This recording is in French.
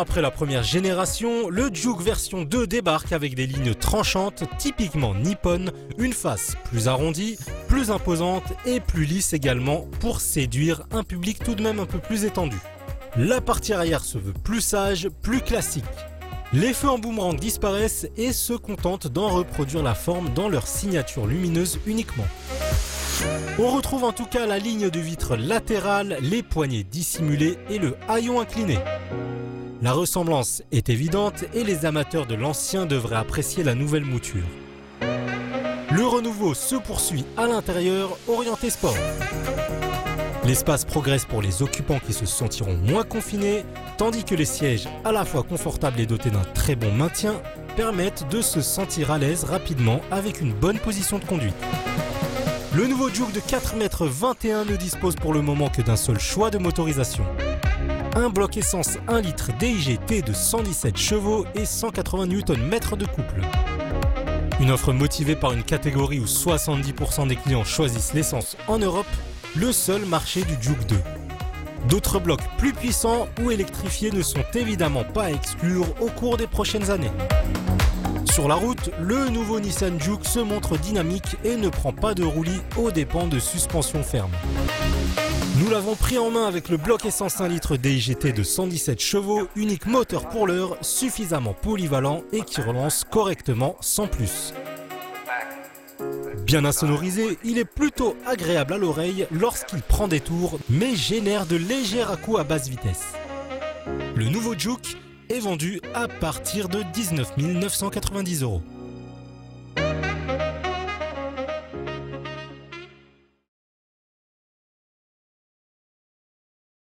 après la première génération, le Juke version 2 débarque avec des lignes tranchantes typiquement nippones, une face plus arrondie, plus imposante et plus lisse également pour séduire un public tout de même un peu plus étendu. La partie arrière se veut plus sage, plus classique. Les feux en boomerang disparaissent et se contentent d'en reproduire la forme dans leur signature lumineuse uniquement. On retrouve en tout cas la ligne de vitre latérale, les poignées dissimulées et le haillon incliné. La ressemblance est évidente et les amateurs de l'ancien devraient apprécier la nouvelle mouture. Le renouveau se poursuit à l'intérieur, orienté sport. L'espace progresse pour les occupants qui se sentiront moins confinés, tandis que les sièges, à la fois confortables et dotés d'un très bon maintien, permettent de se sentir à l'aise rapidement avec une bonne position de conduite. Le nouveau Juke de 4,21 m ne dispose pour le moment que d'un seul choix de motorisation. Un bloc essence 1 litre DIGT de 117 chevaux et 180 Nm de couple. Une offre motivée par une catégorie où 70% des clients choisissent l'essence en Europe, le seul marché du Juke 2. D'autres blocs plus puissants ou électrifiés ne sont évidemment pas à exclure au cours des prochaines années. Sur la route, le nouveau Nissan Juke se montre dynamique et ne prend pas de roulis aux dépens de suspension ferme. Nous l'avons pris en main avec le bloc essence 1 litre DIGT de 117 chevaux, unique moteur pour l'heure, suffisamment polyvalent et qui relance correctement sans plus. Bien insonorisé, il est plutôt agréable à l'oreille lorsqu'il prend des tours, mais génère de légers à-coups à basse vitesse. Le nouveau Juke est vendu à partir de 19 990 euros.